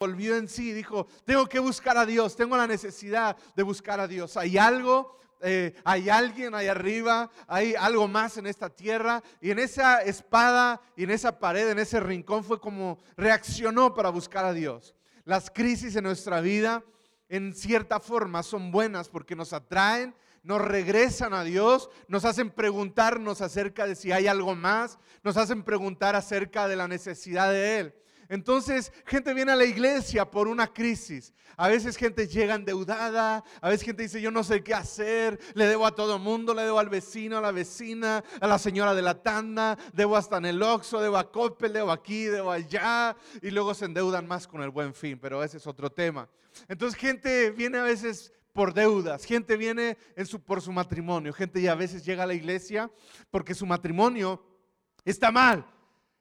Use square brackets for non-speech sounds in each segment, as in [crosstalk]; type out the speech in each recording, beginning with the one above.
volvió en sí, dijo, tengo que buscar a Dios, tengo la necesidad de buscar a Dios. Hay algo, eh, hay alguien ahí arriba, hay algo más en esta tierra. Y en esa espada y en esa pared, en ese rincón fue como reaccionó para buscar a Dios. Las crisis en nuestra vida, en cierta forma, son buenas porque nos atraen nos regresan a Dios, nos hacen preguntarnos acerca de si hay algo más, nos hacen preguntar acerca de la necesidad de Él. Entonces, gente viene a la iglesia por una crisis. A veces gente llega endeudada, a veces gente dice, yo no sé qué hacer, le debo a todo el mundo, le debo al vecino, a la vecina, a la señora de la tanda, debo hasta en el Oxxo, debo a Coppel, debo aquí, debo allá, y luego se endeudan más con el buen fin, pero ese es otro tema. Entonces, gente viene a veces por deudas, gente viene en su, por su matrimonio, gente ya a veces llega a la iglesia porque su matrimonio está mal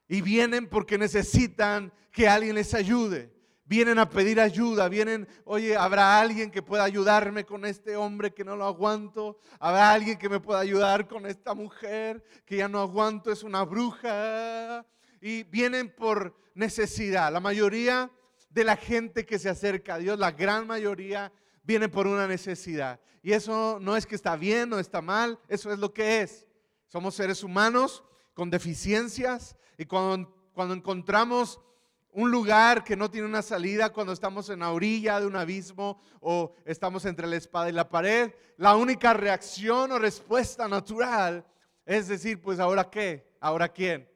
y vienen porque necesitan que alguien les ayude. Vienen a pedir ayuda, vienen, oye, ¿habrá alguien que pueda ayudarme con este hombre que no lo aguanto? ¿Habrá alguien que me pueda ayudar con esta mujer que ya no aguanto, es una bruja? Y vienen por necesidad. La mayoría de la gente que se acerca a Dios, la gran mayoría, viene por una necesidad. Y eso no es que está bien o está mal, eso es lo que es. Somos seres humanos con deficiencias y cuando, cuando encontramos un lugar que no tiene una salida, cuando estamos en la orilla de un abismo o estamos entre la espada y la pared, la única reacción o respuesta natural es decir, pues ahora qué, ahora quién.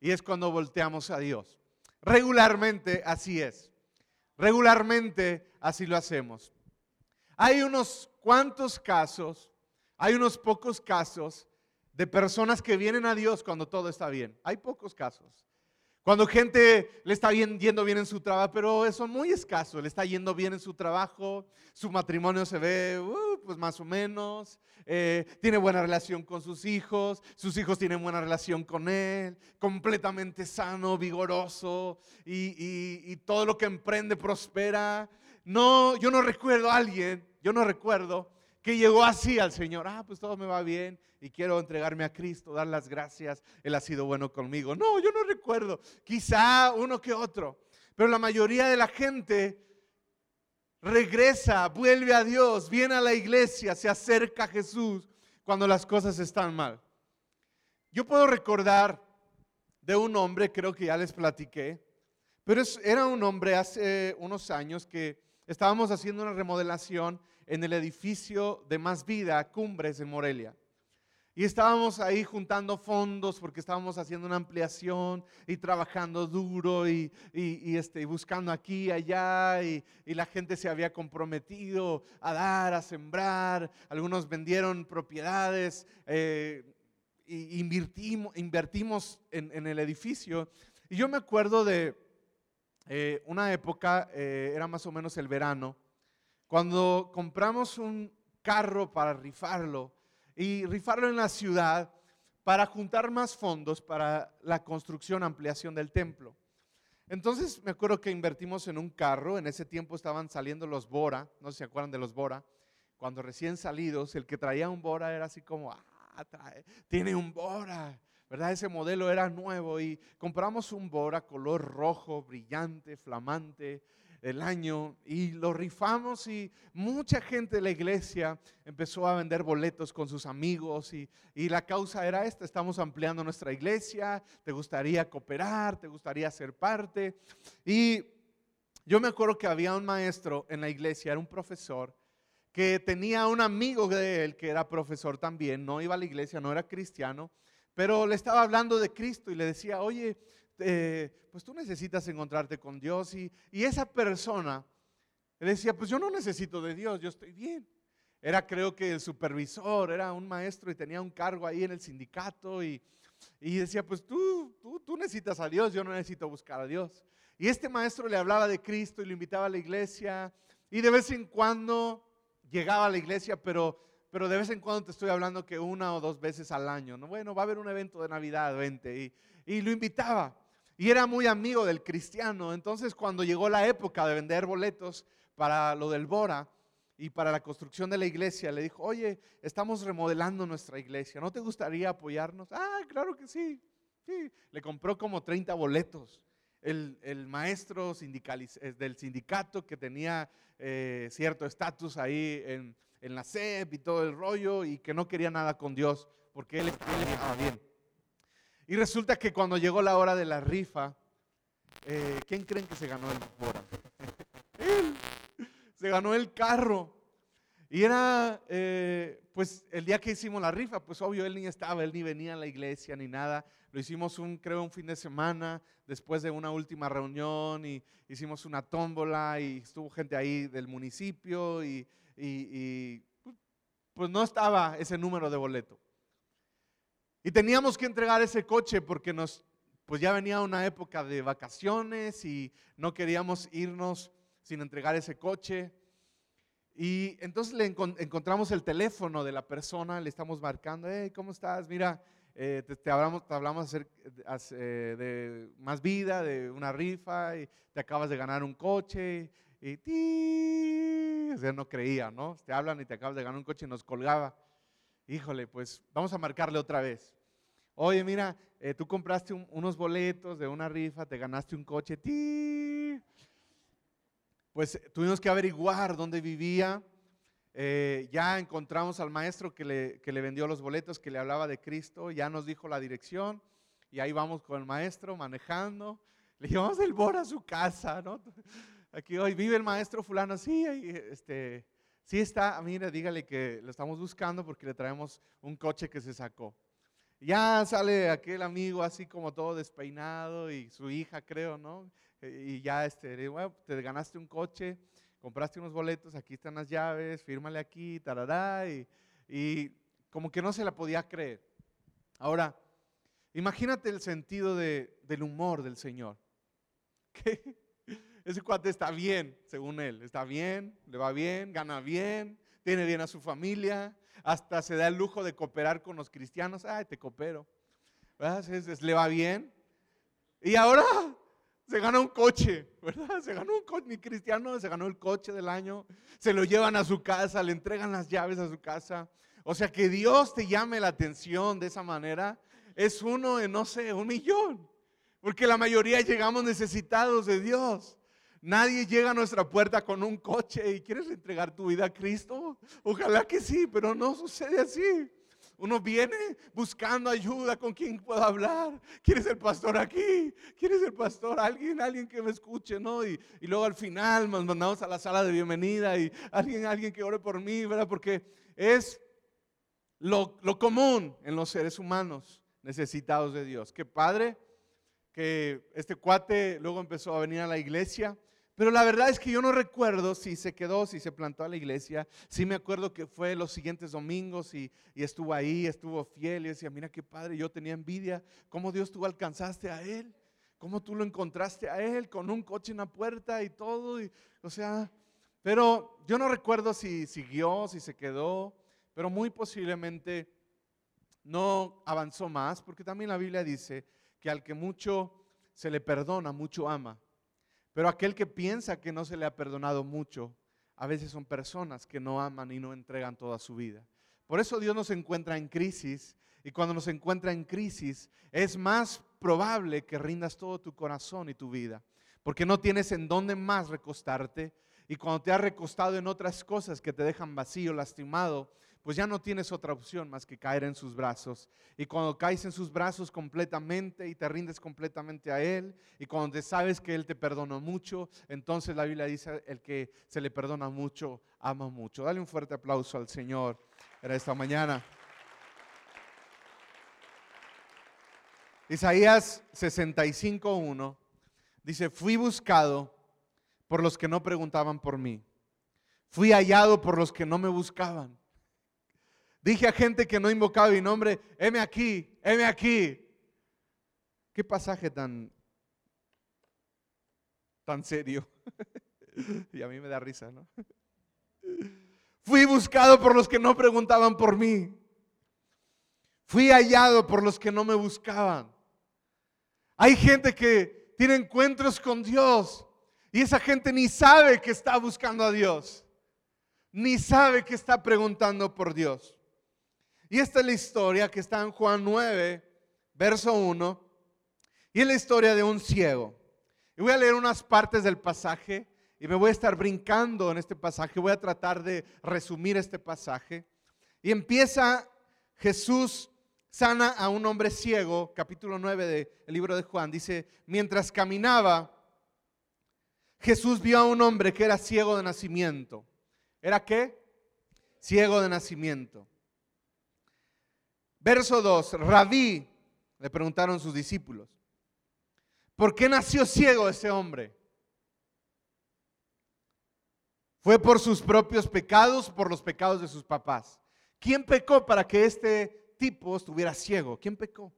Y es cuando volteamos a Dios. Regularmente así es. Regularmente así lo hacemos. Hay unos cuantos casos, hay unos pocos casos de personas que vienen a Dios cuando todo está bien. Hay pocos casos. Cuando gente le está yendo bien en su trabajo, pero son muy escasos, le está yendo bien en su trabajo, su matrimonio se ve, uh, pues más o menos, eh, tiene buena relación con sus hijos, sus hijos tienen buena relación con él, completamente sano, vigoroso y, y todo lo que emprende prospera. No, yo no recuerdo a alguien, yo no recuerdo que llegó así al Señor. Ah, pues todo me va bien y quiero entregarme a Cristo, dar las gracias. Él ha sido bueno conmigo. No, yo no recuerdo. Quizá uno que otro. Pero la mayoría de la gente regresa, vuelve a Dios, viene a la iglesia, se acerca a Jesús cuando las cosas están mal. Yo puedo recordar de un hombre, creo que ya les platiqué, pero era un hombre hace unos años que estábamos haciendo una remodelación en el edificio de Más Vida, Cumbres de Morelia. Y estábamos ahí juntando fondos porque estábamos haciendo una ampliación y trabajando duro y, este, buscando aquí y allá y, la gente se había comprometido a dar, a sembrar. Algunos vendieron propiedades e invertimos, invertimos en, el edificio. Y yo me acuerdo de eh, una época, eh, era más o menos el verano, cuando compramos un carro para rifarlo y rifarlo en la ciudad para juntar más fondos para la construcción, ampliación del templo. Entonces me acuerdo que invertimos en un carro, en ese tiempo estaban saliendo los Bora, no se acuerdan de los Bora, cuando recién salidos, el que traía un Bora era así como, ah, tiene un Bora, ¿verdad? Ese modelo era nuevo y compramos un Bora color rojo, brillante, flamante, el año y lo rifamos y mucha gente de la iglesia empezó a vender boletos con sus amigos y, y la causa era esta, estamos ampliando nuestra iglesia, te gustaría cooperar, te gustaría ser parte. Y yo me acuerdo que había un maestro en la iglesia, era un profesor, que tenía un amigo de él que era profesor también, no iba a la iglesia, no era cristiano, pero le estaba hablando de Cristo y le decía, oye, eh, pues tú necesitas encontrarte con Dios. Y, y esa persona le decía, pues yo no necesito de Dios, yo estoy bien. Era creo que el supervisor, era un maestro y tenía un cargo ahí en el sindicato y, y decía, pues tú, tú, tú necesitas a Dios, yo no necesito buscar a Dios. Y este maestro le hablaba de Cristo y lo invitaba a la iglesia y de vez en cuando llegaba a la iglesia, pero, pero de vez en cuando te estoy hablando que una o dos veces al año. ¿no? Bueno, va a haber un evento de Navidad, vente. Y, y lo invitaba. Y era muy amigo del cristiano. Entonces cuando llegó la época de vender boletos para lo del Bora y para la construcción de la iglesia, le dijo, oye, estamos remodelando nuestra iglesia. ¿No te gustaría apoyarnos? Ah, claro que sí. Sí, le compró como 30 boletos. el, maestro del sindicato que tenía eh, cierto estatus ahí en, la CEP y todo el rollo y que no quería nada con Dios porque él, él bien. Y resulta que cuando llegó la hora de la rifa, eh, ¿quién creen que se ganó el Bora? [laughs] él se ganó el carro. Y era, eh, pues, el día que hicimos la rifa, pues obvio, él ni estaba, él ni venía a la iglesia ni nada. Lo hicimos un, creo, un fin de semana, después de una última reunión, y hicimos una tómbola, y estuvo gente ahí del municipio, y, pues no estaba ese número de boleto. Y teníamos que entregar ese coche porque nos, pues ya venía una época de vacaciones y no queríamos irnos sin entregar ese coche. Y entonces le encontramos el teléfono de la persona, le estamos marcando, hey, ¿cómo estás? Mira, eh, te, hablamos, hablamos eh, de más vida, de una rifa, y te acabas de ganar un coche, y ti, o sea, no creía, ¿no? Te hablan y te acabas de ganar un coche y nos colgaba. Híjole, pues vamos a marcarle otra vez. Oye, mira, eh, tú compraste unos boletos de una rifa, te ganaste un coche, ti pues tuvimos que averiguar dónde vivía. Eh, ya encontramos al maestro que le, que le vendió los boletos, que le hablaba de Cristo, ya nos dijo la dirección y ahí vamos con el maestro manejando. Le llevamos el bor a su casa, ¿no? Aquí hoy vive el maestro fulano, sí, este, sí está, mire, dígale que lo estamos buscando porque le traemos un coche que se sacó. Ya sale aquel amigo así como todo despeinado y su hija, creo, ¿no? y ya este, bueno, te ganaste un coche, compraste unos boletos, aquí están las llaves, fírmale aquí, tarará, y, y como que no se la podía creer. Ahora, imagínate el sentido de, del humor del Señor. [laughs] Que ese cuate está bien, según él, está bien, le va bien, gana bien, tiene bien a su familia, hasta se da el lujo de cooperar con los cristianos, ay, te coopero, le va bien. Y ahora se gana un coche, ¿verdad? Se ganó un coche, mi cristiano se ganó el coche del año, se lo llevan a su casa, le entregan las llaves a su casa. O sea, que Dios te llame la atención de esa manera es uno en, no sé, un millón. Porque la mayoría llegamos necesitados de Dios. Nadie llega a nuestra puerta con un coche y quieres entregar tu vida a Cristo. Ojalá que sí, pero no sucede así. Uno viene buscando ayuda con quien pueda hablar. ¿Quieres el pastor aquí? ¿Quieres el pastor? Alguien, alguien que me escuche, ¿no? Y, luego al final nos mandamos a la sala de bienvenida y alguien, alguien que ore por mí, ¿verdad? Porque es lo, lo común en los seres humanos necesitados de Dios. Que padre que este cuate luego empezó a venir a la iglesia pero la verdad es que yo no recuerdo si se quedó, si se plantó a la iglesia. Sí me acuerdo que fue los siguientes domingos y, estuvo ahí, estuvo fiel y decía, mira qué padre, yo tenía envidia. ¿Cómo Dios tú alcanzaste a él? ¿Cómo tú lo encontraste a él con un coche en la puerta y todo? o sea, pero yo no recuerdo si siguió, si se quedó, pero muy posiblemente no avanzó más, porque también la Biblia dice que al que mucho se le perdona, mucho ama. Pero aquel que piensa que no se le ha perdonado mucho, a veces son personas que no aman y no entregan toda su vida. Por eso Dios nos encuentra en crisis y cuando nos encuentra en crisis es más probable que rindas todo tu corazón y tu vida, porque no tienes en dónde más recostarte y cuando te has recostado en otras cosas que te dejan vacío, lastimado, pues ya no tienes otra opción más que caer en sus brazos. Y cuando caes en sus brazos completamente y te rindes completamente a Él, y cuando te sabes que Él te perdonó mucho, entonces la Biblia dice, el que se le perdona mucho, ama mucho. Dale un fuerte aplauso al Señor en esta mañana. Isaías 65.1 dice, fui buscado por los que no preguntaban por mí. Fui hallado por los que no me buscaban. Dije a gente que no invocaba mi nombre, heme aquí, heme aquí. Qué pasaje tan, tan serio. [laughs] y a mí me da risa, ¿no? Fui buscado por los que no preguntaban por mí. Fui hallado por los que no me buscaban. Hay gente que tiene encuentros con Dios y esa gente ni sabe que está buscando a Dios, ni sabe que está preguntando por Dios. Y esta es la historia que está en Juan 9, verso 1. Y es la historia de un ciego. Y voy a leer unas partes del pasaje y me voy a estar brincando en este pasaje. Voy a tratar de resumir este pasaje. Y empieza Jesús sana a un hombre ciego, capítulo 9 del libro de Juan. Dice, mientras caminaba, Jesús vio a un hombre que era ciego de nacimiento. ¿Era qué? Ciego de nacimiento. Verso 2, Rabí, le preguntaron sus discípulos, ¿por qué nació ciego ese hombre? ¿Fue por sus propios pecados o por los pecados de sus papás? ¿Quién pecó para que este tipo estuviera ciego? ¿Quién pecó?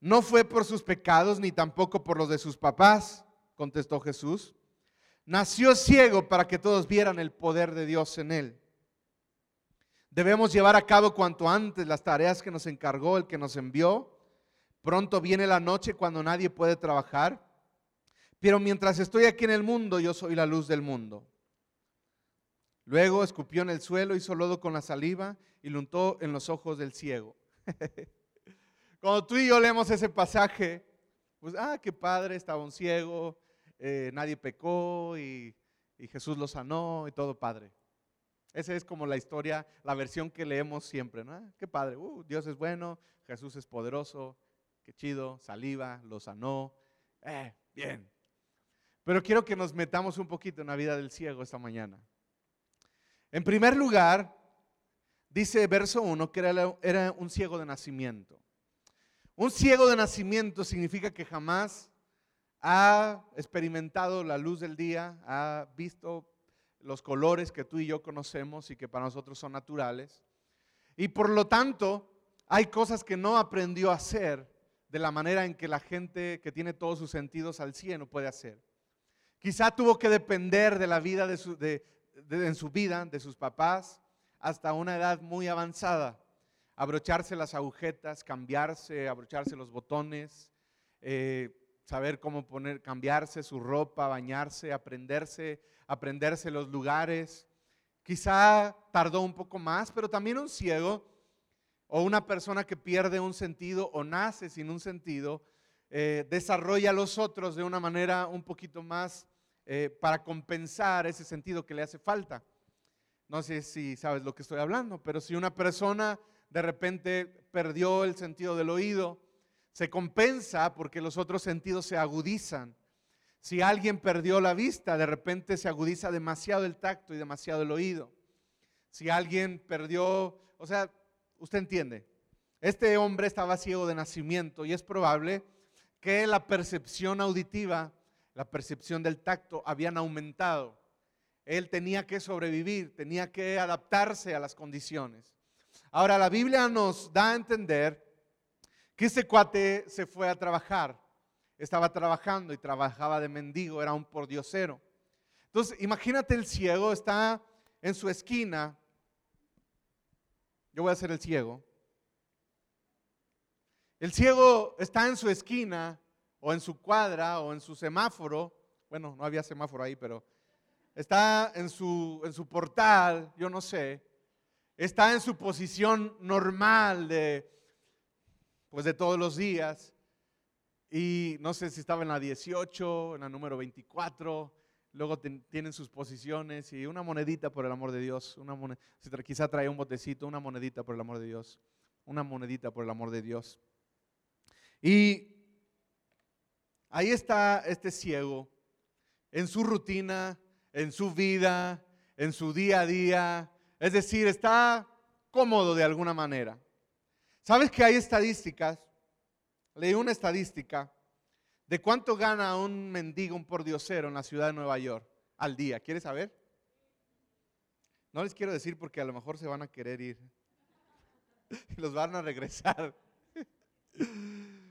No fue por sus pecados ni tampoco por los de sus papás, contestó Jesús. Nació ciego para que todos vieran el poder de Dios en él. Debemos llevar a cabo cuanto antes las tareas que nos encargó el que nos envió. Pronto viene la noche cuando nadie puede trabajar. Pero mientras estoy aquí en el mundo, yo soy la luz del mundo. Luego escupió en el suelo, hizo lodo con la saliva y lo untó en los ojos del ciego. [laughs] Cuando tú y yo leemos ese pasaje, pues, ah, qué padre, estaba un ciego, eh, nadie pecó y, y Jesús lo sanó y todo padre. Esa es como la historia, la versión que leemos siempre, ¿no? Qué padre, uh, Dios es bueno, Jesús es poderoso, qué chido, saliva, lo sanó, eh, bien. Pero quiero que nos metamos un poquito en la vida del ciego esta mañana. En primer lugar, dice verso 1 que era un ciego de nacimiento. Un ciego de nacimiento significa que jamás ha experimentado la luz del día, ha visto los colores que tú y yo conocemos y que para nosotros son naturales. Y por lo tanto, hay cosas que no aprendió a hacer de la manera en que la gente que tiene todos sus sentidos al cielo puede hacer. Quizá tuvo que depender de la vida de su, en su vida, de sus papás, hasta una edad muy avanzada. Abrocharse las agujetas, cambiarse, abrocharse los botones, eh, saber cómo poner, cambiarse su ropa, bañarse, aprenderse aprenderse los lugares. Quizá tardó un poco más, pero también un ciego o una persona que pierde un sentido o nace sin un sentido, eh, desarrolla los otros de una manera un poquito más eh, para compensar ese sentido que le hace falta. No sé si sabes lo que estoy hablando, pero si una persona de repente perdió el sentido del oído, se compensa porque los otros sentidos se agudizan. Si alguien perdió la vista, de repente se agudiza demasiado el tacto y demasiado el oído. Si alguien perdió, o sea, usted entiende, este hombre estaba ciego de nacimiento y es probable que la percepción auditiva, la percepción del tacto habían aumentado. Él tenía que sobrevivir, tenía que adaptarse a las condiciones. Ahora, la Biblia nos da a entender que ese cuate se fue a trabajar estaba trabajando y trabajaba de mendigo, era un pordiosero. Entonces, imagínate el ciego, está en su esquina. Yo voy a ser el ciego. El ciego está en su esquina o en su cuadra o en su semáforo. Bueno, no había semáforo ahí, pero está en su, en su portal, yo no sé. Está en su posición normal de, pues de todos los días. Y no sé si estaba en la 18, en la número 24, luego tienen sus posiciones y una monedita por el amor de Dios, una quizá trae un botecito, una monedita por el amor de Dios, una monedita por el amor de Dios. Y ahí está este ciego en su rutina, en su vida, en su día a día, es decir, está cómodo de alguna manera. ¿Sabes que hay estadísticas leí una estadística de cuánto gana un mendigo, un pordiosero en la ciudad de Nueva York al día. ¿Quieres saber? No les quiero decir porque a lo mejor se van a querer ir [laughs] los van a regresar. [laughs]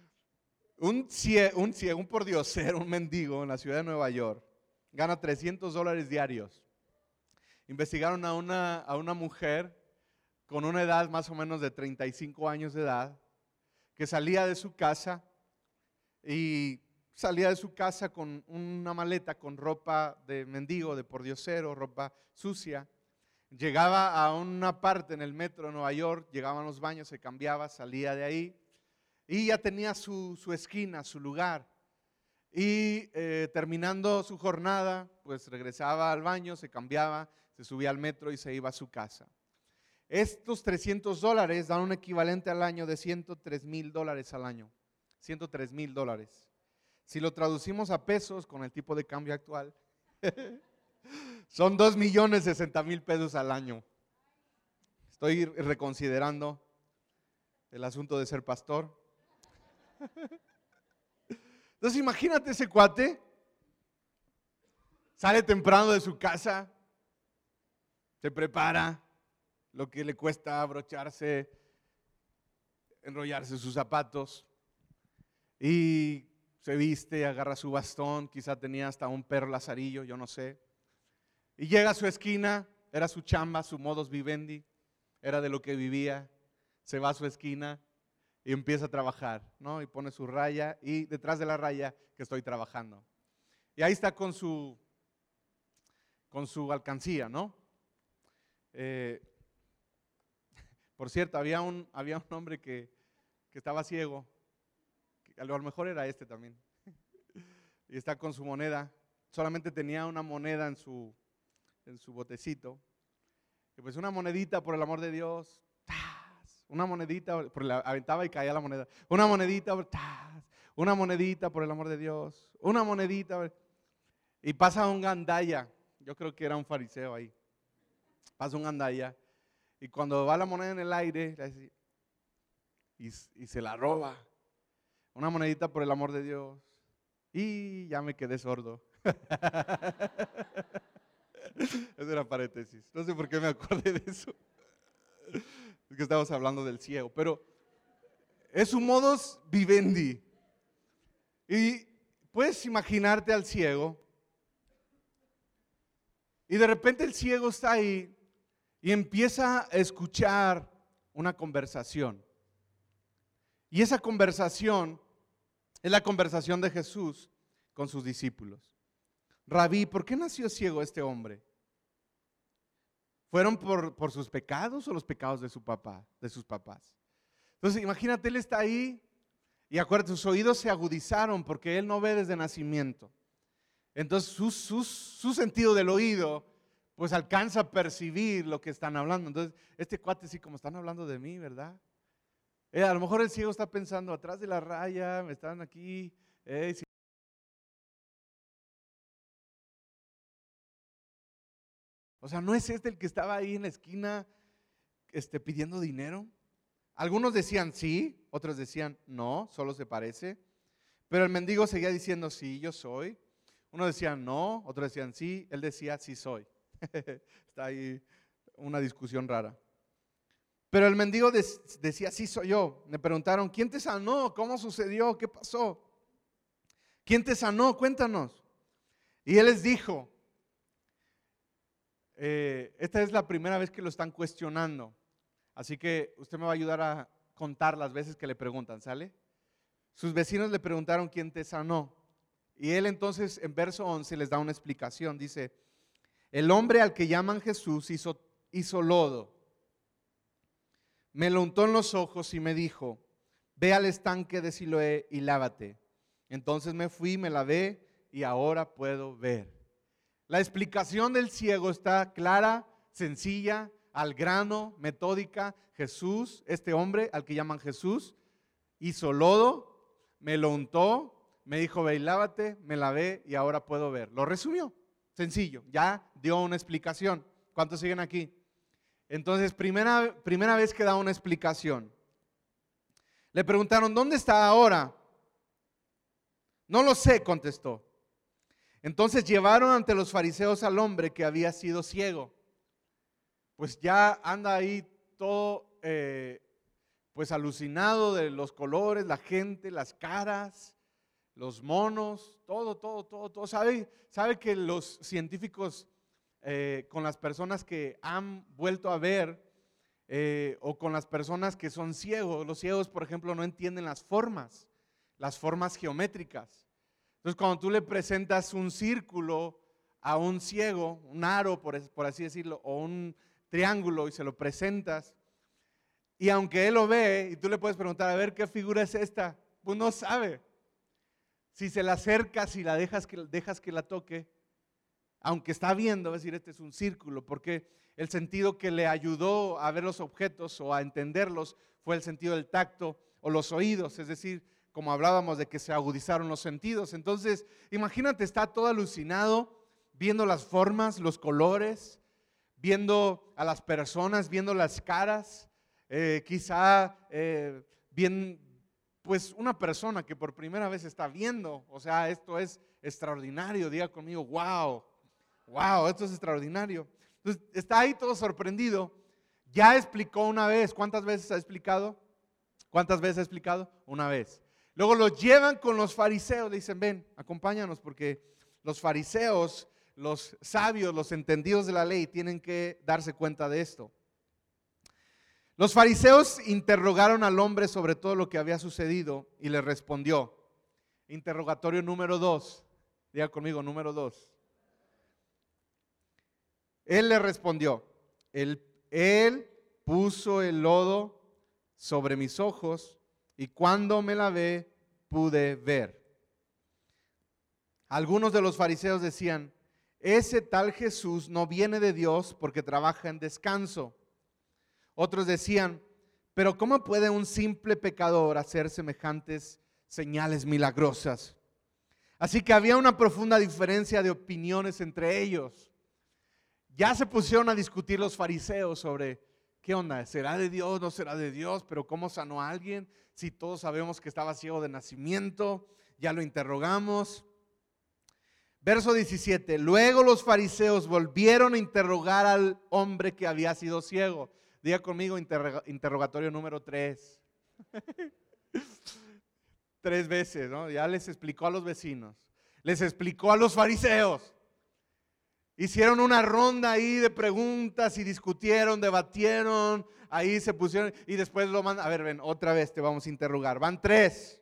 Un ciego, un, un pordiosero, un mendigo en la ciudad de Nueva York gana 300 dólares diarios. Investigaron a una, a una mujer con una edad más o menos de 35 años de edad que salía de su casa y salía de su casa con una maleta con ropa de mendigo, de pordiosero, ropa sucia. Llegaba a una parte en el metro de Nueva York, llegaba a los baños, se cambiaba, salía de ahí y ya tenía su, su esquina, su lugar. y eh, terminando su jornada, pues regresaba al baño, se cambiaba, se subía al metro y se iba a su casa. Estos 300 dólares dan un equivalente al año de 103 mil dólares al año. 103 mil dólares. Si lo traducimos a pesos con el tipo de cambio actual, [laughs] son 2 millones 60 mil pesos al año. Estoy reconsiderando el asunto de ser pastor. [laughs] Entonces imagínate ese cuate, sale temprano de su casa, se prepara, lo que le cuesta abrocharse, enrollarse sus zapatos y se viste, agarra su bastón, quizá tenía hasta un perro lazarillo, yo no sé. Y llega a su esquina, era su chamba, su modus vivendi, era de lo que vivía. Se va a su esquina y empieza a trabajar, ¿no? Y pone su raya y detrás de la raya que estoy trabajando. Y ahí está con su, con su alcancía, ¿no? Eh, por cierto, había un, había un hombre que, que estaba ciego a lo mejor era este también. [laughs] y está con su moneda. Solamente tenía una moneda en su, en su botecito. Y pues una monedita, por el amor de Dios. Una monedita, por la, aventaba y caía la moneda. Una monedita, una monedita, por el amor de Dios. Una monedita. Y pasa un gandaya. Yo creo que era un fariseo ahí. Pasa un gandaya. Y cuando va la moneda en el aire, y, se la roba. Una monedita por el amor de Dios. Y ya me quedé sordo. [laughs] Eso era paréntesis. No sé por qué me acordé de eso. Es que estamos hablando del ciego. Pero es un modus vivendi. Y puedes imaginarte al ciego. Y de repente el ciego está ahí y empieza a escuchar una conversación. Y esa conversación es la conversación de Jesús con sus discípulos. Rabí, ¿por qué nació ciego este hombre? ¿Fueron por, sus pecados o los pecados de su papá, de sus papás? Entonces, imagínate, él está ahí y acuérdate, sus oídos se agudizaron porque él no ve desde nacimiento. Entonces, su, su sentido del oído, pues alcanza a percibir lo que están hablando. Entonces, este cuate sí, como están hablando de mí, ¿verdad? Eh, a lo mejor el ciego está pensando, atrás de la raya, me están aquí. Eh, o sea, ¿no es este el que estaba ahí en la esquina este, pidiendo dinero? Algunos decían sí, otros decían no, solo se parece. Pero el mendigo seguía diciendo sí, yo soy. Uno decía no, otros decían sí, él decía sí soy. [laughs] Está ahí una discusión rara. Pero el mendigo decía, sí soy yo. Me preguntaron, ¿quién te sanó? ¿Cómo sucedió? ¿Qué pasó? ¿Quién te sanó? Cuéntanos. Y él les dijo, eh, esta es la primera vez que lo están cuestionando. Así que usted me va a ayudar a contar las veces que le preguntan, ¿sale? Sus vecinos le preguntaron quién te sanó. Y él entonces en verso 11 les da una explicación. Dice, el hombre al que llaman Jesús hizo, hizo lodo me lo untó en los ojos y me dijo, ve al estanque de Siloé y lávate. Entonces me fui, me lavé y ahora puedo ver. La explicación del ciego está clara, sencilla, al grano, metódica. Jesús, este hombre al que llaman Jesús, hizo lodo, me lo untó, me dijo, ve y lávate, me lavé y ahora puedo ver. Lo resumió, sencillo, ya dio una explicación. ¿Cuántos siguen aquí? Entonces, primera, primera vez que da una explicación. Le preguntaron, ¿dónde está ahora? No lo sé, contestó. Entonces llevaron ante los fariseos al hombre que había sido ciego. Pues ya anda ahí todo, eh, pues alucinado de los colores, la gente, las caras, los monos, todo, todo, todo, todo. ¿Sabe, sabe que los científicos eh, con las personas que han vuelto a ver eh, o con las personas que son ciegos. Los ciegos, por ejemplo, no entienden las formas, las formas geométricas. Entonces, cuando tú le presentas un círculo a un ciego, un aro, por, por así decirlo, o un triángulo y se lo presentas, y aunque él lo ve y tú le puedes preguntar, a ver qué figura es esta, pues no sabe. Si se la acercas y la dejas que, dejas que la toque, aunque está viendo, es decir, este es un círculo, porque el sentido que le ayudó a ver los objetos o a entenderlos fue el sentido del tacto o los oídos, es decir, como hablábamos de que se agudizaron los sentidos. Entonces, imagínate, está todo alucinado viendo las formas, los colores, viendo a las personas, viendo las caras, eh, quizá eh, bien, pues una persona que por primera vez está viendo, o sea, esto es extraordinario, diga conmigo, wow, wow, esto es extraordinario. Entonces, está ahí todo sorprendido. Ya explicó una vez, ¿cuántas veces ha explicado? ¿Cuántas veces ha explicado? Una vez. Luego lo llevan con los fariseos, le dicen, ven, acompáñanos, porque los fariseos, los sabios, los entendidos de la ley, tienen que darse cuenta de esto. Los fariseos interrogaron al hombre sobre todo lo que había sucedido y le respondió. Interrogatorio número dos. Diga conmigo, número dos. Él le respondió, él, él puso el lodo sobre mis ojos y cuando me la ve pude ver. Algunos de los fariseos decían, ese tal Jesús no viene de Dios porque trabaja en descanso. Otros decían, pero ¿cómo puede un simple pecador hacer semejantes señales milagrosas? Así que había una profunda diferencia de opiniones entre ellos. Ya se pusieron a discutir los fariseos sobre qué onda, ¿será de Dios? ¿No será de Dios? Pero ¿cómo sanó a alguien? Si todos sabemos que estaba ciego de nacimiento, ya lo interrogamos. Verso 17, luego los fariseos volvieron a interrogar al hombre que había sido ciego. Diga conmigo interrogatorio número 3. [laughs] Tres veces, ¿no? Ya les explicó a los vecinos, les explicó a los fariseos. Hicieron una ronda ahí de preguntas y discutieron, debatieron, ahí se pusieron y después lo mandan. A ver, ven, otra vez te vamos a interrogar. Van tres.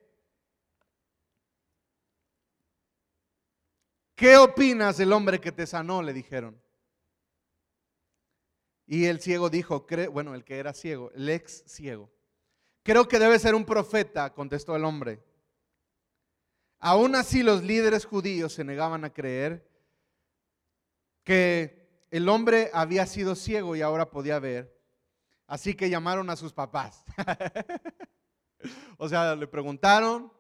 ¿Qué opinas del hombre que te sanó? Le dijeron. Y el ciego dijo, bueno, el que era ciego, el ex ciego. Creo que debe ser un profeta, contestó el hombre. Aún así los líderes judíos se negaban a creer que el hombre había sido ciego y ahora podía ver. Así que llamaron a sus papás. [laughs] o sea, le preguntaron,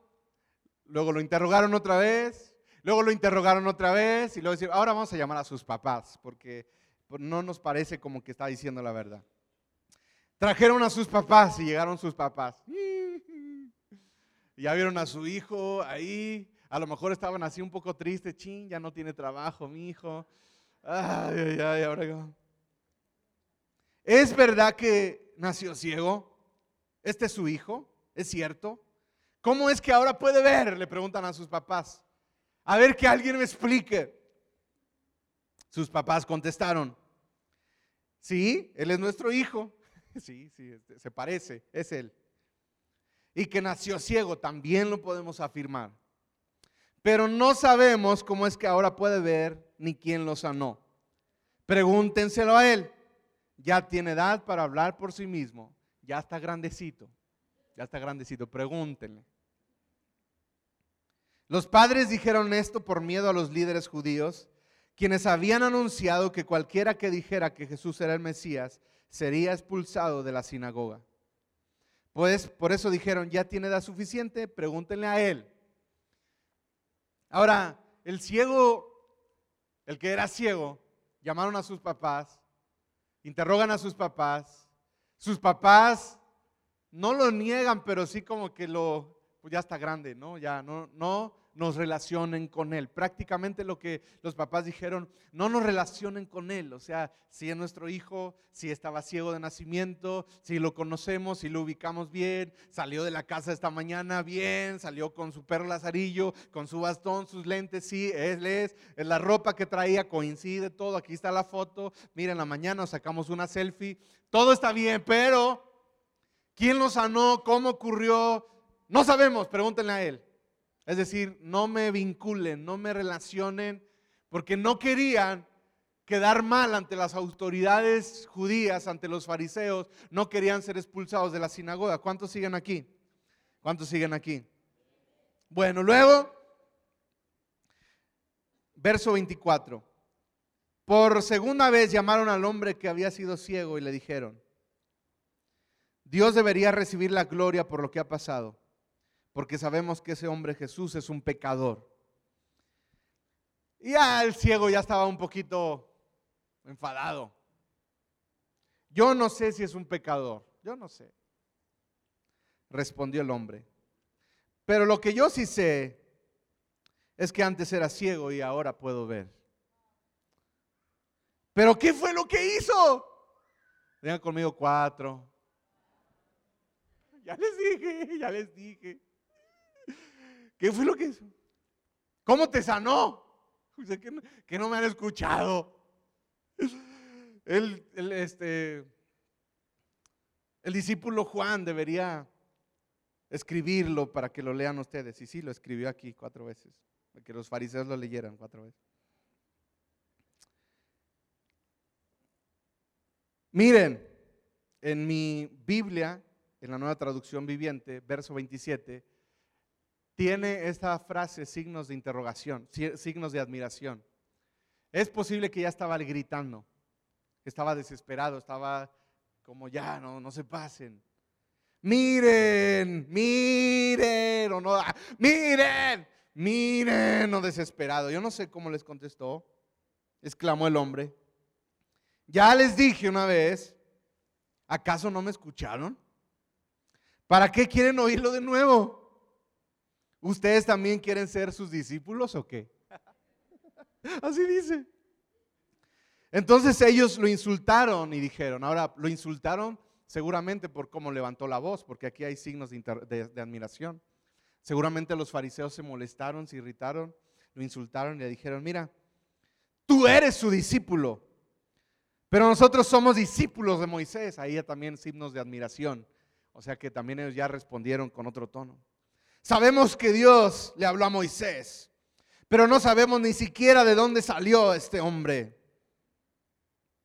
luego lo interrogaron otra vez, luego lo interrogaron otra vez y luego dijeron, ahora vamos a llamar a sus papás porque no nos parece como que está diciendo la verdad. Trajeron a sus papás y llegaron sus papás. [laughs] Ya vieron a su hijo ahí. A lo mejor estaban así un poco tristes. Chin, ya no tiene trabajo mi hijo. Ay, ay, ay, ahora ¿Es verdad que nació ciego? ¿Este es su hijo? ¿Es cierto? ¿Cómo es que ahora puede ver? Le preguntan a sus papás. A ver que alguien me explique. Sus papás contestaron, sí, él es nuestro hijo. [laughs] Sí, sí, este, se parece, es él. Y que nació ciego, también lo podemos afirmar. Pero no sabemos cómo es que ahora puede ver ni quién lo sanó. Pregúntenselo a él. Ya tiene edad para hablar por sí mismo. Ya está grandecito. Ya está grandecito. Pregúntenle. Los padres dijeron esto por miedo a los líderes judíos, quienes habían anunciado que cualquiera que dijera que Jesús era el Mesías sería expulsado de la sinagoga. Pues por eso dijeron, ya tiene edad suficiente, pregúntenle a él. Ahora, el ciego el que era ciego, llamaron a sus papás, interrogan a sus papás, sus papás no lo niegan, pero sí como que lo, pues ya está grande, ¿no? Ya no, no, nos relacionen con Él. Prácticamente lo que los papás dijeron, no nos relacionen con Él. O sea, si es nuestro hijo, si estaba ciego de nacimiento, si lo conocemos, si lo ubicamos bien, salió de la casa esta mañana bien, salió con su perro lazarillo, con su bastón, sus lentes, sí, él es, es la ropa que traía, coincide todo, aquí está la foto, miren, la mañana sacamos una selfie, todo está bien, pero ¿quién lo sanó? ¿Cómo ocurrió? No sabemos, pregúntenle a Él. Es decir, no me vinculen, no me relacionen, porque no querían quedar mal ante las autoridades judías, ante los fariseos, no querían ser expulsados de la sinagoga. ¿Cuántos siguen aquí? ¿Cuántos siguen aquí? Bueno, luego verso 24. Por segunda vez llamaron al hombre que había sido ciego y le dijeron, Dios debería recibir la gloria por lo que ha pasado, porque sabemos que ese hombre Jesús es un pecador. Y ya el ciego ya estaba un poquito enfadado. Yo no sé si es un pecador, yo no sé. Respondió el hombre. Pero lo que yo sí sé es que antes era ciego y ahora puedo ver. Pero ¿qué fue lo que hizo? Vengan conmigo cuatro. [laughs] Ya les dije, ya les dije. ¿Qué fue lo que hizo? ¿Cómo te sanó? Que no, me han escuchado. El, este, el discípulo Juan debería escribirlo para que lo lean ustedes. Y sí, lo escribió aquí cuatro veces, para que los fariseos lo leyeran cuatro veces. Miren, en mi Biblia, en la nueva traducción viviente, verso 27, tiene esta frase signos de interrogación, signos de admiración. Es posible que ya estaba gritando, estaba desesperado, estaba como ya, no, no se pasen. Miren, miren, o no, ah, miren, miren, no desesperado. Yo no sé cómo les contestó, exclamó el hombre. Ya les dije una vez, ¿acaso no me escucharon? ¿Para qué quieren oírlo de nuevo? ¿Ustedes también quieren ser sus discípulos o qué? [laughs] Así dice. Entonces ellos lo insultaron y dijeron, ahora lo insultaron seguramente por cómo levantó la voz, porque aquí hay signos de, admiración. Seguramente los fariseos se molestaron, se irritaron, lo insultaron y le dijeron, mira, tú eres su discípulo, pero nosotros somos discípulos de Moisés. Ahí también signos de admiración. O sea que también ellos ya respondieron con otro tono. Sabemos que Dios le habló a Moisés, pero no sabemos ni siquiera de dónde salió este hombre.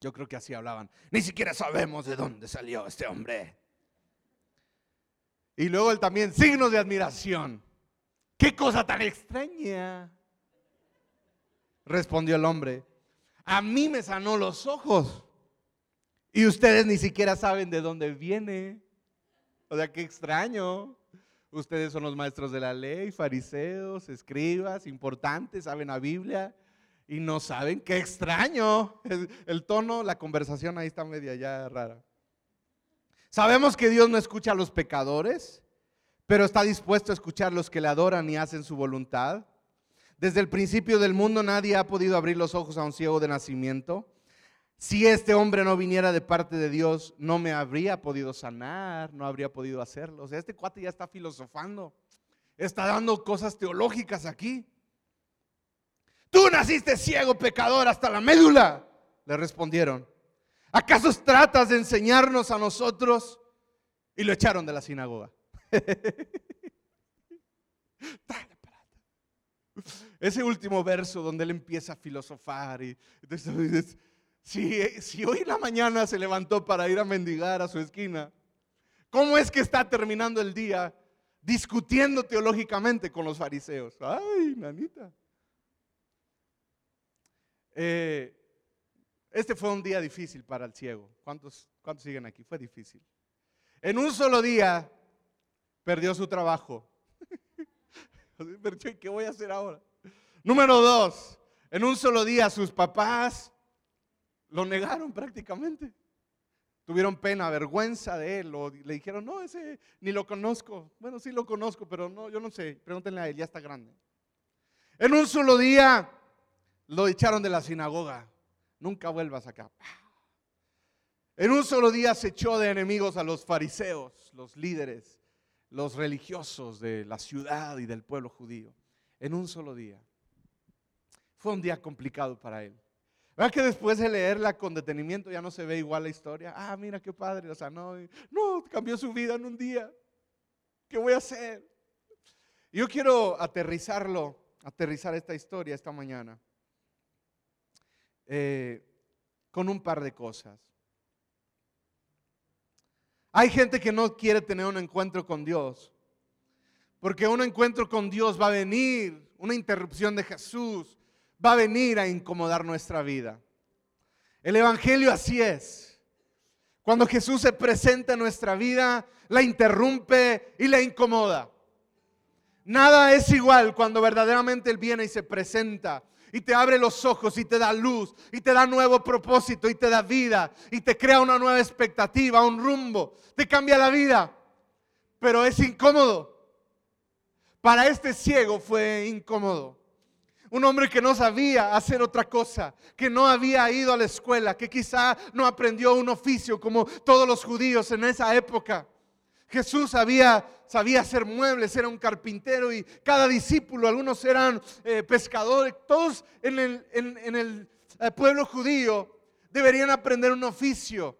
Yo creo que así hablaban. Ni siquiera sabemos de dónde salió este hombre. Y luego él también, signos de admiración. ¿Qué cosa tan extraña? Respondió el hombre. A mí me sanó los ojos. Y ustedes ni siquiera saben de dónde viene. O sea, qué extraño. Ustedes son los maestros de la ley, fariseos, escribas, importantes, saben la Biblia y no saben. Qué extraño. El, tono, la conversación ahí está media ya rara. Sabemos que Dios no escucha a los pecadores, pero está dispuesto a escuchar a los que le adoran y hacen su voluntad. Desde el principio del mundo nadie ha podido abrir los ojos a un ciego de nacimiento si este hombre no viniera de parte de Dios, no me habría podido sanar, no habría podido hacerlo. O sea, este cuate ya está filosofando, está dando cosas teológicas aquí. Tú naciste ciego, pecador, hasta la médula, le respondieron. ¿Acaso tratas de enseñarnos a nosotros? Y lo echaron de la sinagoga. [laughs] Ese último verso donde él empieza a filosofar y si, hoy en la mañana se levantó para ir a mendigar a su esquina, ¿cómo es que está terminando el día discutiendo teológicamente con los fariseos? Ay, nanita. Eh, este fue un día difícil para el ciego. ¿Cuántos, ¿Cuántos siguen aquí? Fue difícil. En un solo día perdió su trabajo. [laughs] ¿Qué voy a hacer ahora? Número dos, en un solo día sus papás lo negaron prácticamente. Tuvieron pena, vergüenza de él. Le dijeron, no, ese ni lo conozco. Bueno, sí lo conozco, pero no, yo no sé. Pregúntenle a él, ya está grande. En un solo día lo echaron de la sinagoga. Nunca vuelvas acá. En un solo día se echó de enemigos a los fariseos, los líderes, los religiosos de la ciudad y del pueblo judío. En un solo día. Fue un día complicado para él. ¿Verdad que después de leerla con detenimiento ya no se ve igual la historia? Ah, mira qué padre. O sea, no, no, cambió su vida en un día. ¿Qué voy a hacer? Yo quiero aterrizarlo, aterrizar esta historia esta mañana eh, con un par de cosas. Hay gente que no quiere tener un encuentro con Dios, porque un encuentro con Dios va a venir, una interrupción de Jesús, va a venir a incomodar nuestra vida. El Evangelio así es. Cuando Jesús se presenta en nuestra vida, la interrumpe y la incomoda. Nada es igual cuando verdaderamente Él viene y se presenta y te abre los ojos y te da luz y te da nuevo propósito y te da vida y te crea una nueva expectativa, un rumbo, te cambia la vida. Pero es incómodo. Para este ciego fue incómodo. Un hombre que no sabía hacer otra cosa, que no había ido a la escuela, que quizá no aprendió un oficio como todos los judíos en esa época. Jesús sabía, sabía hacer muebles, era un carpintero y cada discípulo, algunos eran eh, pescadores, todos en el, eh, pueblo judío deberían aprender un oficio.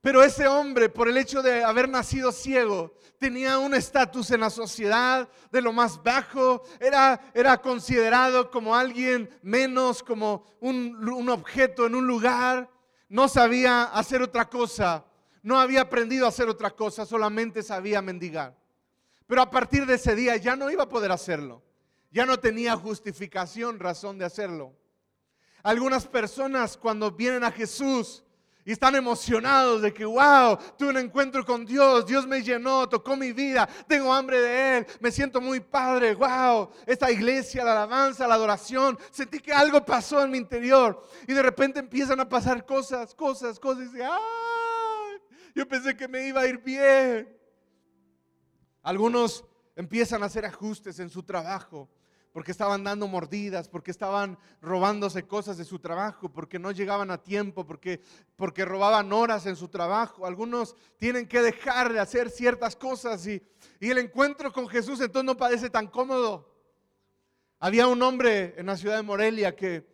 Pero ese hombre, por el hecho de haber nacido ciego, tenía un estatus en la sociedad de lo más bajo, era, era considerado como alguien menos, como un, un objeto en un lugar, no sabía hacer otra cosa, no había aprendido a hacer otra cosa, solamente sabía mendigar. Pero a partir de ese día ya no iba a poder hacerlo, ya no tenía justificación, razón de hacerlo. Algunas personas cuando vienen a Jesús, y están emocionados de que, wow, tuve un encuentro con Dios, Dios me llenó, tocó mi vida, tengo hambre de Él, me siento muy padre, wow, esta iglesia, la alabanza, la adoración, sentí que algo pasó en mi interior y de repente empiezan a pasar cosas, cosas, cosas y ¡ay! Yo pensé que me iba a ir bien. Algunos empiezan a hacer ajustes en su trabajo porque estaban dando mordidas, porque estaban robándose cosas de su trabajo, porque no llegaban a tiempo, porque, porque robaban horas en su trabajo. Algunos tienen que dejar de hacer ciertas cosas y, el encuentro con Jesús entonces no parece tan cómodo. Había un hombre en la ciudad de Morelia que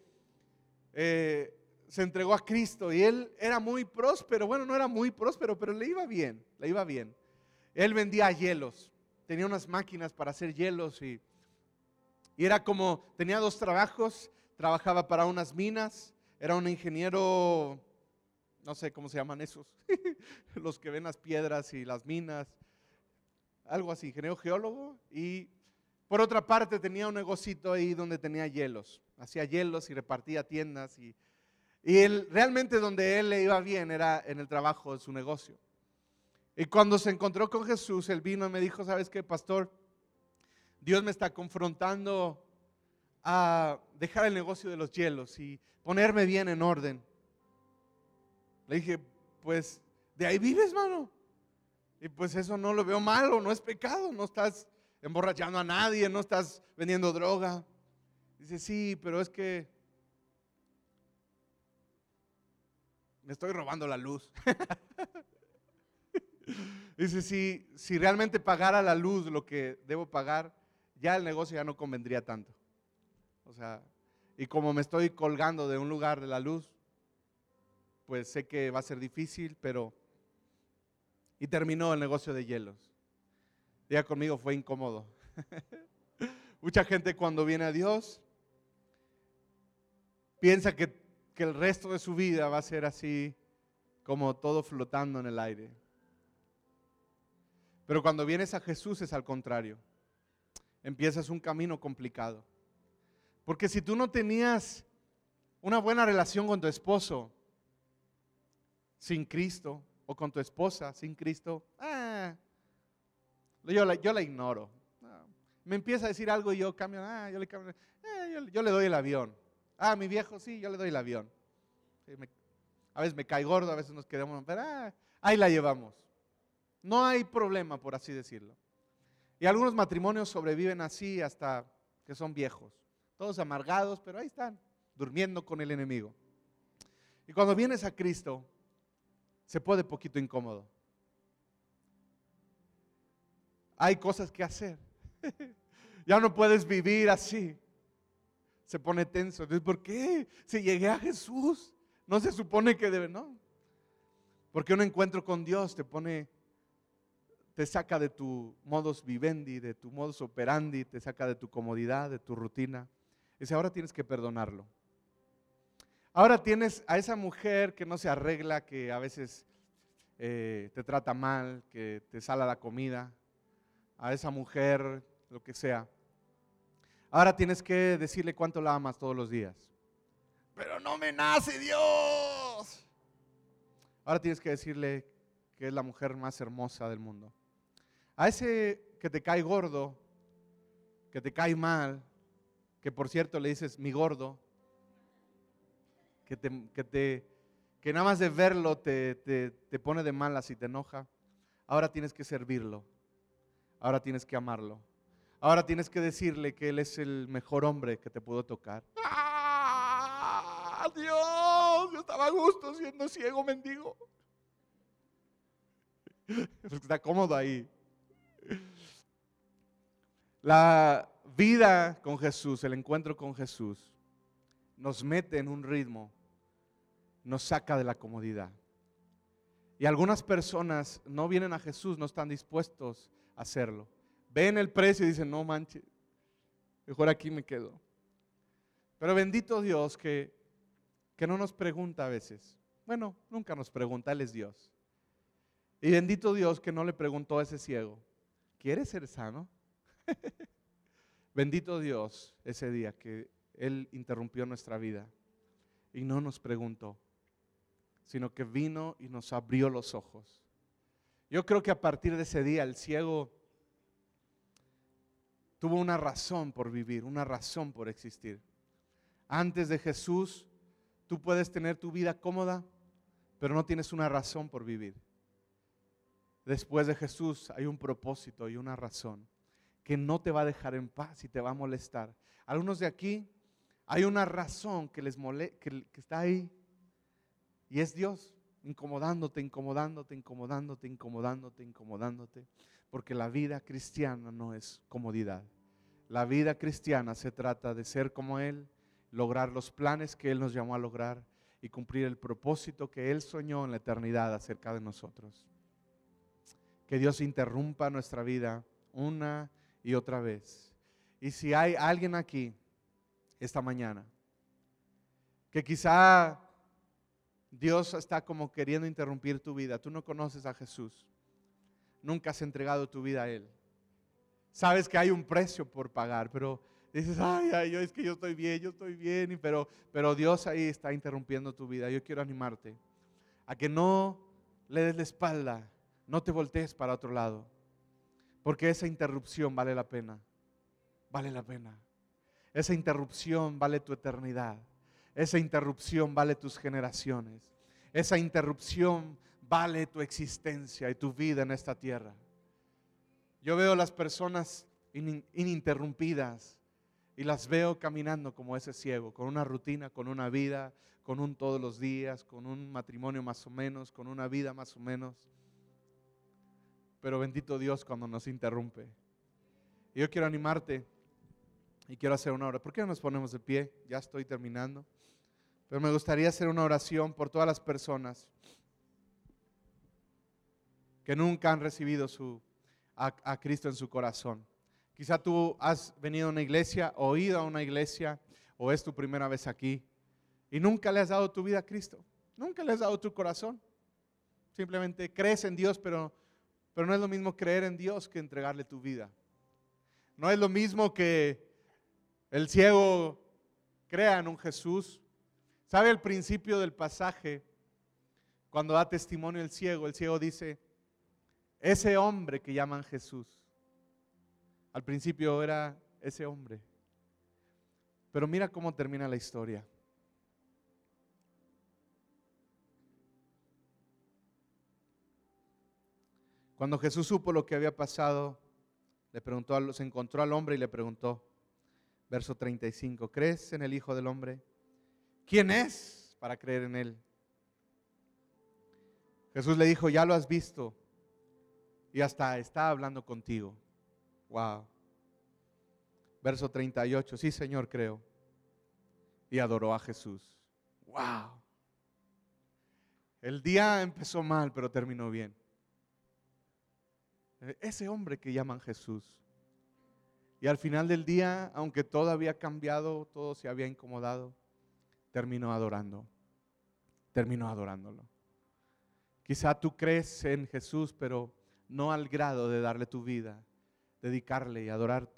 eh, se entregó a Cristo y él era muy próspero. Bueno, no era muy próspero, pero le iba bien, le iba bien. Él vendía hielos, tenía unas máquinas para hacer hielos y y era como, tenía dos trabajos, trabajaba para unas minas, era un ingeniero, no sé cómo se llaman esos, [laughs] los que ven las piedras y las minas, algo así, ingeniero geólogo. Y por otra parte tenía un negocito ahí donde tenía hielos, hacía hielos y repartía tiendas. Y, él, realmente donde él le iba bien era en el trabajo de su negocio. Y cuando se encontró con Jesús, él vino y me dijo, ¿sabes qué, pastor? Dios me está confrontando a dejar el negocio de los hielos y ponerme bien en orden. Le dije, pues, ¿de ahí vives, mano? Y pues eso no lo veo malo, no es pecado, no estás emborrachando a nadie, no estás vendiendo droga. Dice, sí, pero es que me estoy robando la luz. [laughs] Dice, si, si realmente pagara la luz lo que debo pagar, ya el negocio ya no convendría tanto. O sea, y como me estoy colgando de un lugar de la luz, pues sé que va a ser difícil, pero... Y terminó el negocio de hielos. Diga conmigo, fue incómodo. [laughs] Mucha gente cuando viene a Dios piensa que, que el resto de su vida va a ser así como todo flotando en el aire. Pero cuando vienes a Jesús es al contrario empiezas un camino complicado. Porque si tú no tenías una buena relación con tu esposo sin Cristo, o con tu esposa sin Cristo, yo, la, yo la ignoro. Me empieza a decir algo y yo cambio, ah, yo, le cambio, eh, yo, le doy el avión. Ah, mi viejo, sí, yo le doy el avión. a veces me cae gordo, a veces nos quedamos, pero ah, ahí la llevamos. No hay problema, por así decirlo. Y algunos matrimonios sobreviven así hasta que son viejos, todos amargados, pero ahí están, durmiendo con el enemigo. Y cuando vienes a Cristo, se puede poquito incómodo. Hay cosas que hacer. [laughs] ya no puedes vivir así. Se pone tenso. Entonces, ¿por qué? Si llegué a Jesús, no se supone que debe, no. Porque un encuentro con Dios te pone te saca de tu modus vivendi, de tu modus operandi, te saca de tu comodidad, de tu rutina. Dice, ahora tienes que perdonarlo. Ahora tienes a esa mujer que no se arregla, que a veces eh, te trata mal, que te sala la comida, a esa mujer, lo que sea. Ahora tienes que decirle cuánto la amas todos los días. Pero no me nace Dios. Ahora tienes que decirle que es la mujer más hermosa del mundo. A ese que te cae gordo, que te cae mal, que por cierto le dices mi gordo, que, nada más de verlo te, te, te pone de malas y te enoja. Ahora tienes que servirlo. Ahora tienes que amarlo. Ahora tienes que decirle que Él es el mejor hombre que te pudo tocar. ¡Ah, Dios! Yo estaba a gusto siendo ciego mendigo. [laughs] Está cómodo ahí. La vida con Jesús, el encuentro con Jesús, nos mete en un ritmo, nos saca de la comodidad. Y algunas personas no vienen a Jesús, no están dispuestos a hacerlo. Ven el precio y dicen, no manches, mejor aquí me quedo. Pero bendito Dios que, que no nos pregunta a veces. Bueno, nunca nos pregunta, Él es Dios. Y bendito Dios que no le preguntó a ese ciego, ¿quieres ser sano? [laughs] bendito Dios ese día que Él interrumpió nuestra vida y no nos preguntó, sino que vino y nos abrió los ojos. Yo creo que a partir de ese día el ciego tuvo una razón por vivir, una razón por existir. Antes de Jesús, tú puedes tener tu vida cómoda, pero no tienes una razón por vivir. Después de Jesús hay un propósito y una razón que no te va a dejar en paz y te va a molestar. Algunos de aquí hay una razón que les mole que, está ahí y es Dios incomodándote, incomodándote, incomodándote, incomodándote, incomodándote, porque la vida cristiana no es comodidad. La vida cristiana se trata de ser como Él, lograr los planes que Él nos llamó a lograr y cumplir el propósito que Él soñó en la eternidad acerca de nosotros. Que Dios interrumpa nuestra vida una y otra vez. Y si hay alguien aquí esta mañana que quizá Dios está como queriendo interrumpir tu vida. Tú no conoces a Jesús. Nunca has entregado tu vida a Él. Sabes que hay un precio por pagar, pero dices, ay, ay, es que yo estoy bien, yo estoy bien, pero, pero Dios ahí está interrumpiendo tu vida. Yo quiero animarte a que no le des la espalda, no te voltees para otro lado, porque esa interrupción vale la pena, vale la pena. Esa interrupción vale tu eternidad. Esa interrupción vale tus generaciones. Esa interrupción vale tu existencia y tu vida en esta tierra. Yo veo las personas ininterrumpidas y las veo caminando como ese ciego, con una rutina, con una vida, con un todos los días, con un matrimonio más o menos, con una vida más o menos. Pero bendito Dios cuando nos interrumpe. Yo quiero animarte y quiero hacer una hora. ¿Por qué no nos ponemos de pie? Ya estoy terminando. Pero me gustaría hacer una oración por todas las personas que nunca han recibido su, a, Cristo en su corazón. Quizá tú has venido a una iglesia, o ido a una iglesia, o es tu primera vez aquí, y nunca le has dado tu vida a Cristo. Nunca le has dado tu corazón. Simplemente crees en Dios, pero, pero no es lo mismo creer en Dios que entregarle tu vida. No es lo mismo que el ciego crea en un Jesús ¿Sabe el principio del pasaje? Cuando da testimonio el ciego, el ciego dice, ese hombre que llaman Jesús, al principio era ese hombre. Pero mira cómo termina la historia. Cuando Jesús supo lo que había pasado, le preguntó, se encontró al hombre y le preguntó, verso 35, ¿crees en el Hijo del Hombre? ¿Quién es para creer en Él? Jesús le dijo, ya lo has visto y hasta está hablando contigo. Wow. Verso 38, sí Señor, creo. Y adoró a Jesús. Wow. El día empezó mal, pero terminó bien. Ese hombre que llaman Jesús. Y al final del día, aunque todo había cambiado, todo se había incomodado, terminó adorando. Terminó adorándolo. Quizá tú crees en Jesús, pero no al grado de darle tu vida, dedicarle y adorar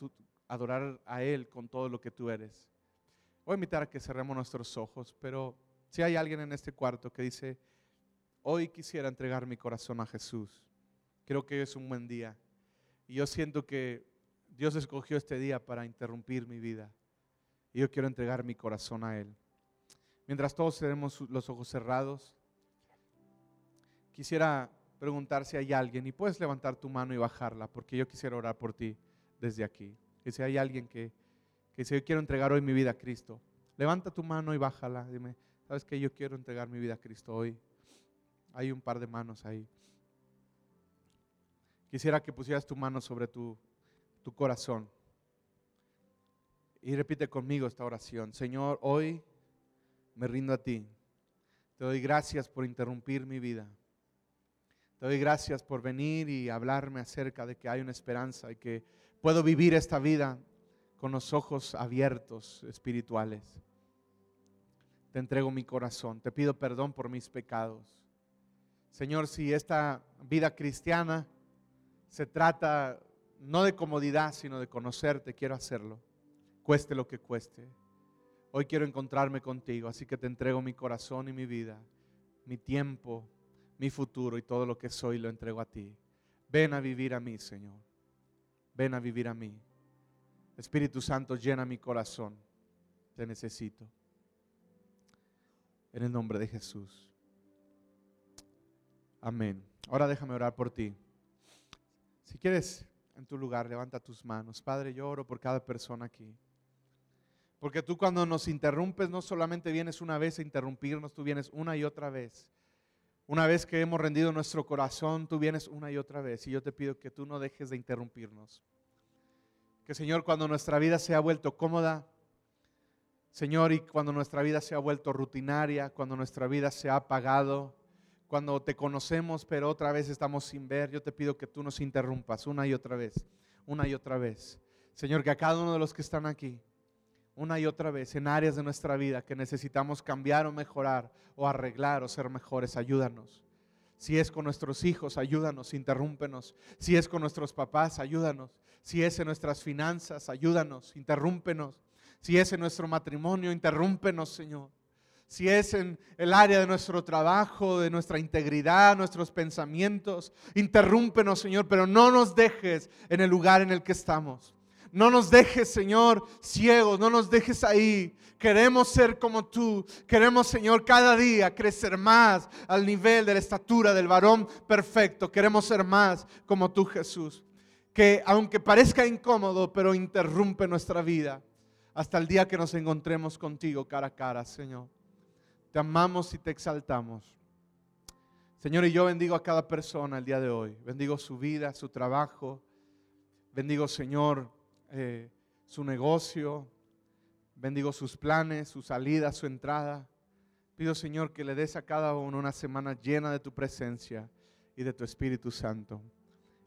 adorar a Él con todo lo que tú eres. Voy a invitar a que cerremos nuestros ojos, pero si hay alguien en este cuarto que dice, hoy quisiera entregar mi corazón a Jesús, creo que es un buen día. Y yo siento que Dios escogió este día para interrumpir mi vida. Y yo quiero entregar mi corazón a Él. Mientras todos tenemos los ojos cerrados, quisiera preguntar si hay alguien, y puedes levantar tu mano y bajarla, porque yo quisiera orar por ti desde aquí. Y si hay alguien que, que dice, yo quiero entregar hoy mi vida a Cristo, levanta tu mano y bájala. Dime, ¿sabes que Yo quiero entregar mi vida a Cristo hoy. Hay un par de manos ahí. Quisiera que pusieras tu mano sobre tu, corazón. Y repite conmigo esta oración. Señor, hoy me rindo a ti. Te doy gracias por interrumpir mi vida. Te doy gracias por venir y hablarme acerca de que hay una esperanza y que puedo vivir esta vida con los ojos abiertos espirituales. Te entrego mi corazón. Te pido perdón por mis pecados. Señor, si esta vida cristiana se trata no de comodidad, sino de conocerte, quiero hacerlo, cueste lo que cueste. Hoy quiero encontrarme contigo, así que te entrego mi corazón y mi vida, mi tiempo, mi futuro y todo lo que soy lo entrego a ti. Ven a vivir a mí, Señor. Ven a vivir a mí. Espíritu Santo, llena mi corazón. Te necesito. En el nombre de Jesús. Amén. Ahora déjame orar por ti. Si quieres en tu lugar, levanta tus manos. Padre, yo oro por cada persona aquí. Porque tú cuando nos interrumpes no solamente vienes una vez a interrumpirnos, tú vienes una y otra vez. Una vez que hemos rendido nuestro corazón, tú vienes una y otra vez. Y yo te pido que tú no dejes de interrumpirnos. Que Señor, cuando nuestra vida se ha vuelto cómoda, Señor, y cuando nuestra vida se ha vuelto rutinaria, cuando nuestra vida se ha apagado, cuando te conocemos pero otra vez estamos sin ver, yo te pido que tú nos interrumpas una y otra vez, una y otra vez. Señor, que a cada uno de los que están aquí, una y otra vez en áreas de nuestra vida que necesitamos cambiar o mejorar o arreglar o ser mejores. Ayúdanos. Si es con nuestros hijos, ayúdanos, interrúmpenos. Si es con nuestros papás, ayúdanos. Si es en nuestras finanzas, ayúdanos, interrúmpenos. Si es en nuestro matrimonio, interrúmpenos, Señor. Si es en el área de nuestro trabajo, de nuestra integridad, nuestros pensamientos, interrúmpenos, Señor, pero no nos dejes en el lugar en el que estamos. No nos dejes, Señor, ciegos, no nos dejes ahí. Queremos ser como tú. Queremos, Señor, cada día crecer más al nivel de la estatura del varón perfecto. Queremos ser más como tú, Jesús. Que aunque parezca incómodo, pero interrumpe nuestra vida hasta el día que nos encontremos contigo cara a cara, Señor. Te amamos y te exaltamos. Señor, y yo bendigo a cada persona el día de hoy. Bendigo su vida, su trabajo. Bendigo, Señor, eh, su negocio, bendigo sus planes, su salida, su entrada. Pido, Señor, que le des a cada uno una semana llena de tu presencia y de tu Espíritu Santo.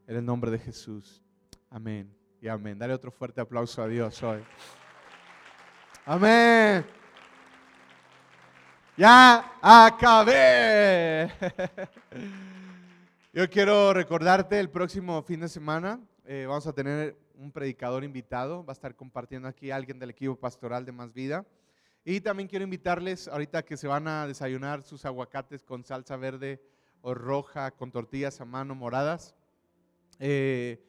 En el nombre de Jesús. Amén y amén. Dale otro fuerte aplauso a Dios hoy. Amén. Ya acabé. [laughs] Yo quiero recordarte el próximo fin de semana. Eh, vamos a tener un predicador invitado, va a estar compartiendo aquí alguien del equipo pastoral de Más Vida. Y también quiero invitarles ahorita que se van a desayunar sus aguacates con salsa verde o roja, con tortillas a mano moradas. Eh,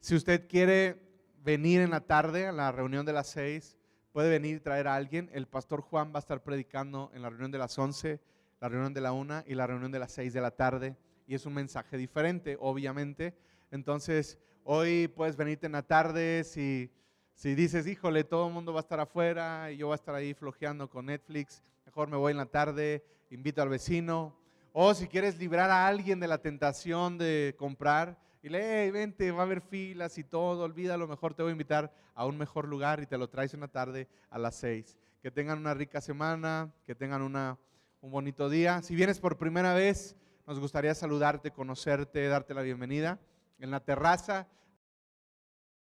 si usted quiere venir en la tarde a la reunión de las seis, puede venir y traer a alguien. El pastor Juan va a estar predicando en la reunión de las once, la reunión de la una y la reunión de las seis de la tarde. Y es un mensaje diferente, obviamente. Entonces, Hoy puedes venirte en la tarde si, si dices, híjole, todo el mundo va a estar afuera y yo voy a estar ahí flojeando con Netflix, mejor me voy en la tarde, invito al vecino. O si quieres librar a alguien de la tentación de comprar, y le, hey, vente, va a haber filas y todo, olvídalo, mejor te voy a invitar a un mejor lugar y te lo traes una tarde a las seis. Que tengan una rica semana, que tengan una, un bonito día. Si vienes por primera vez, nos gustaría saludarte, conocerte, darte la bienvenida en la terraza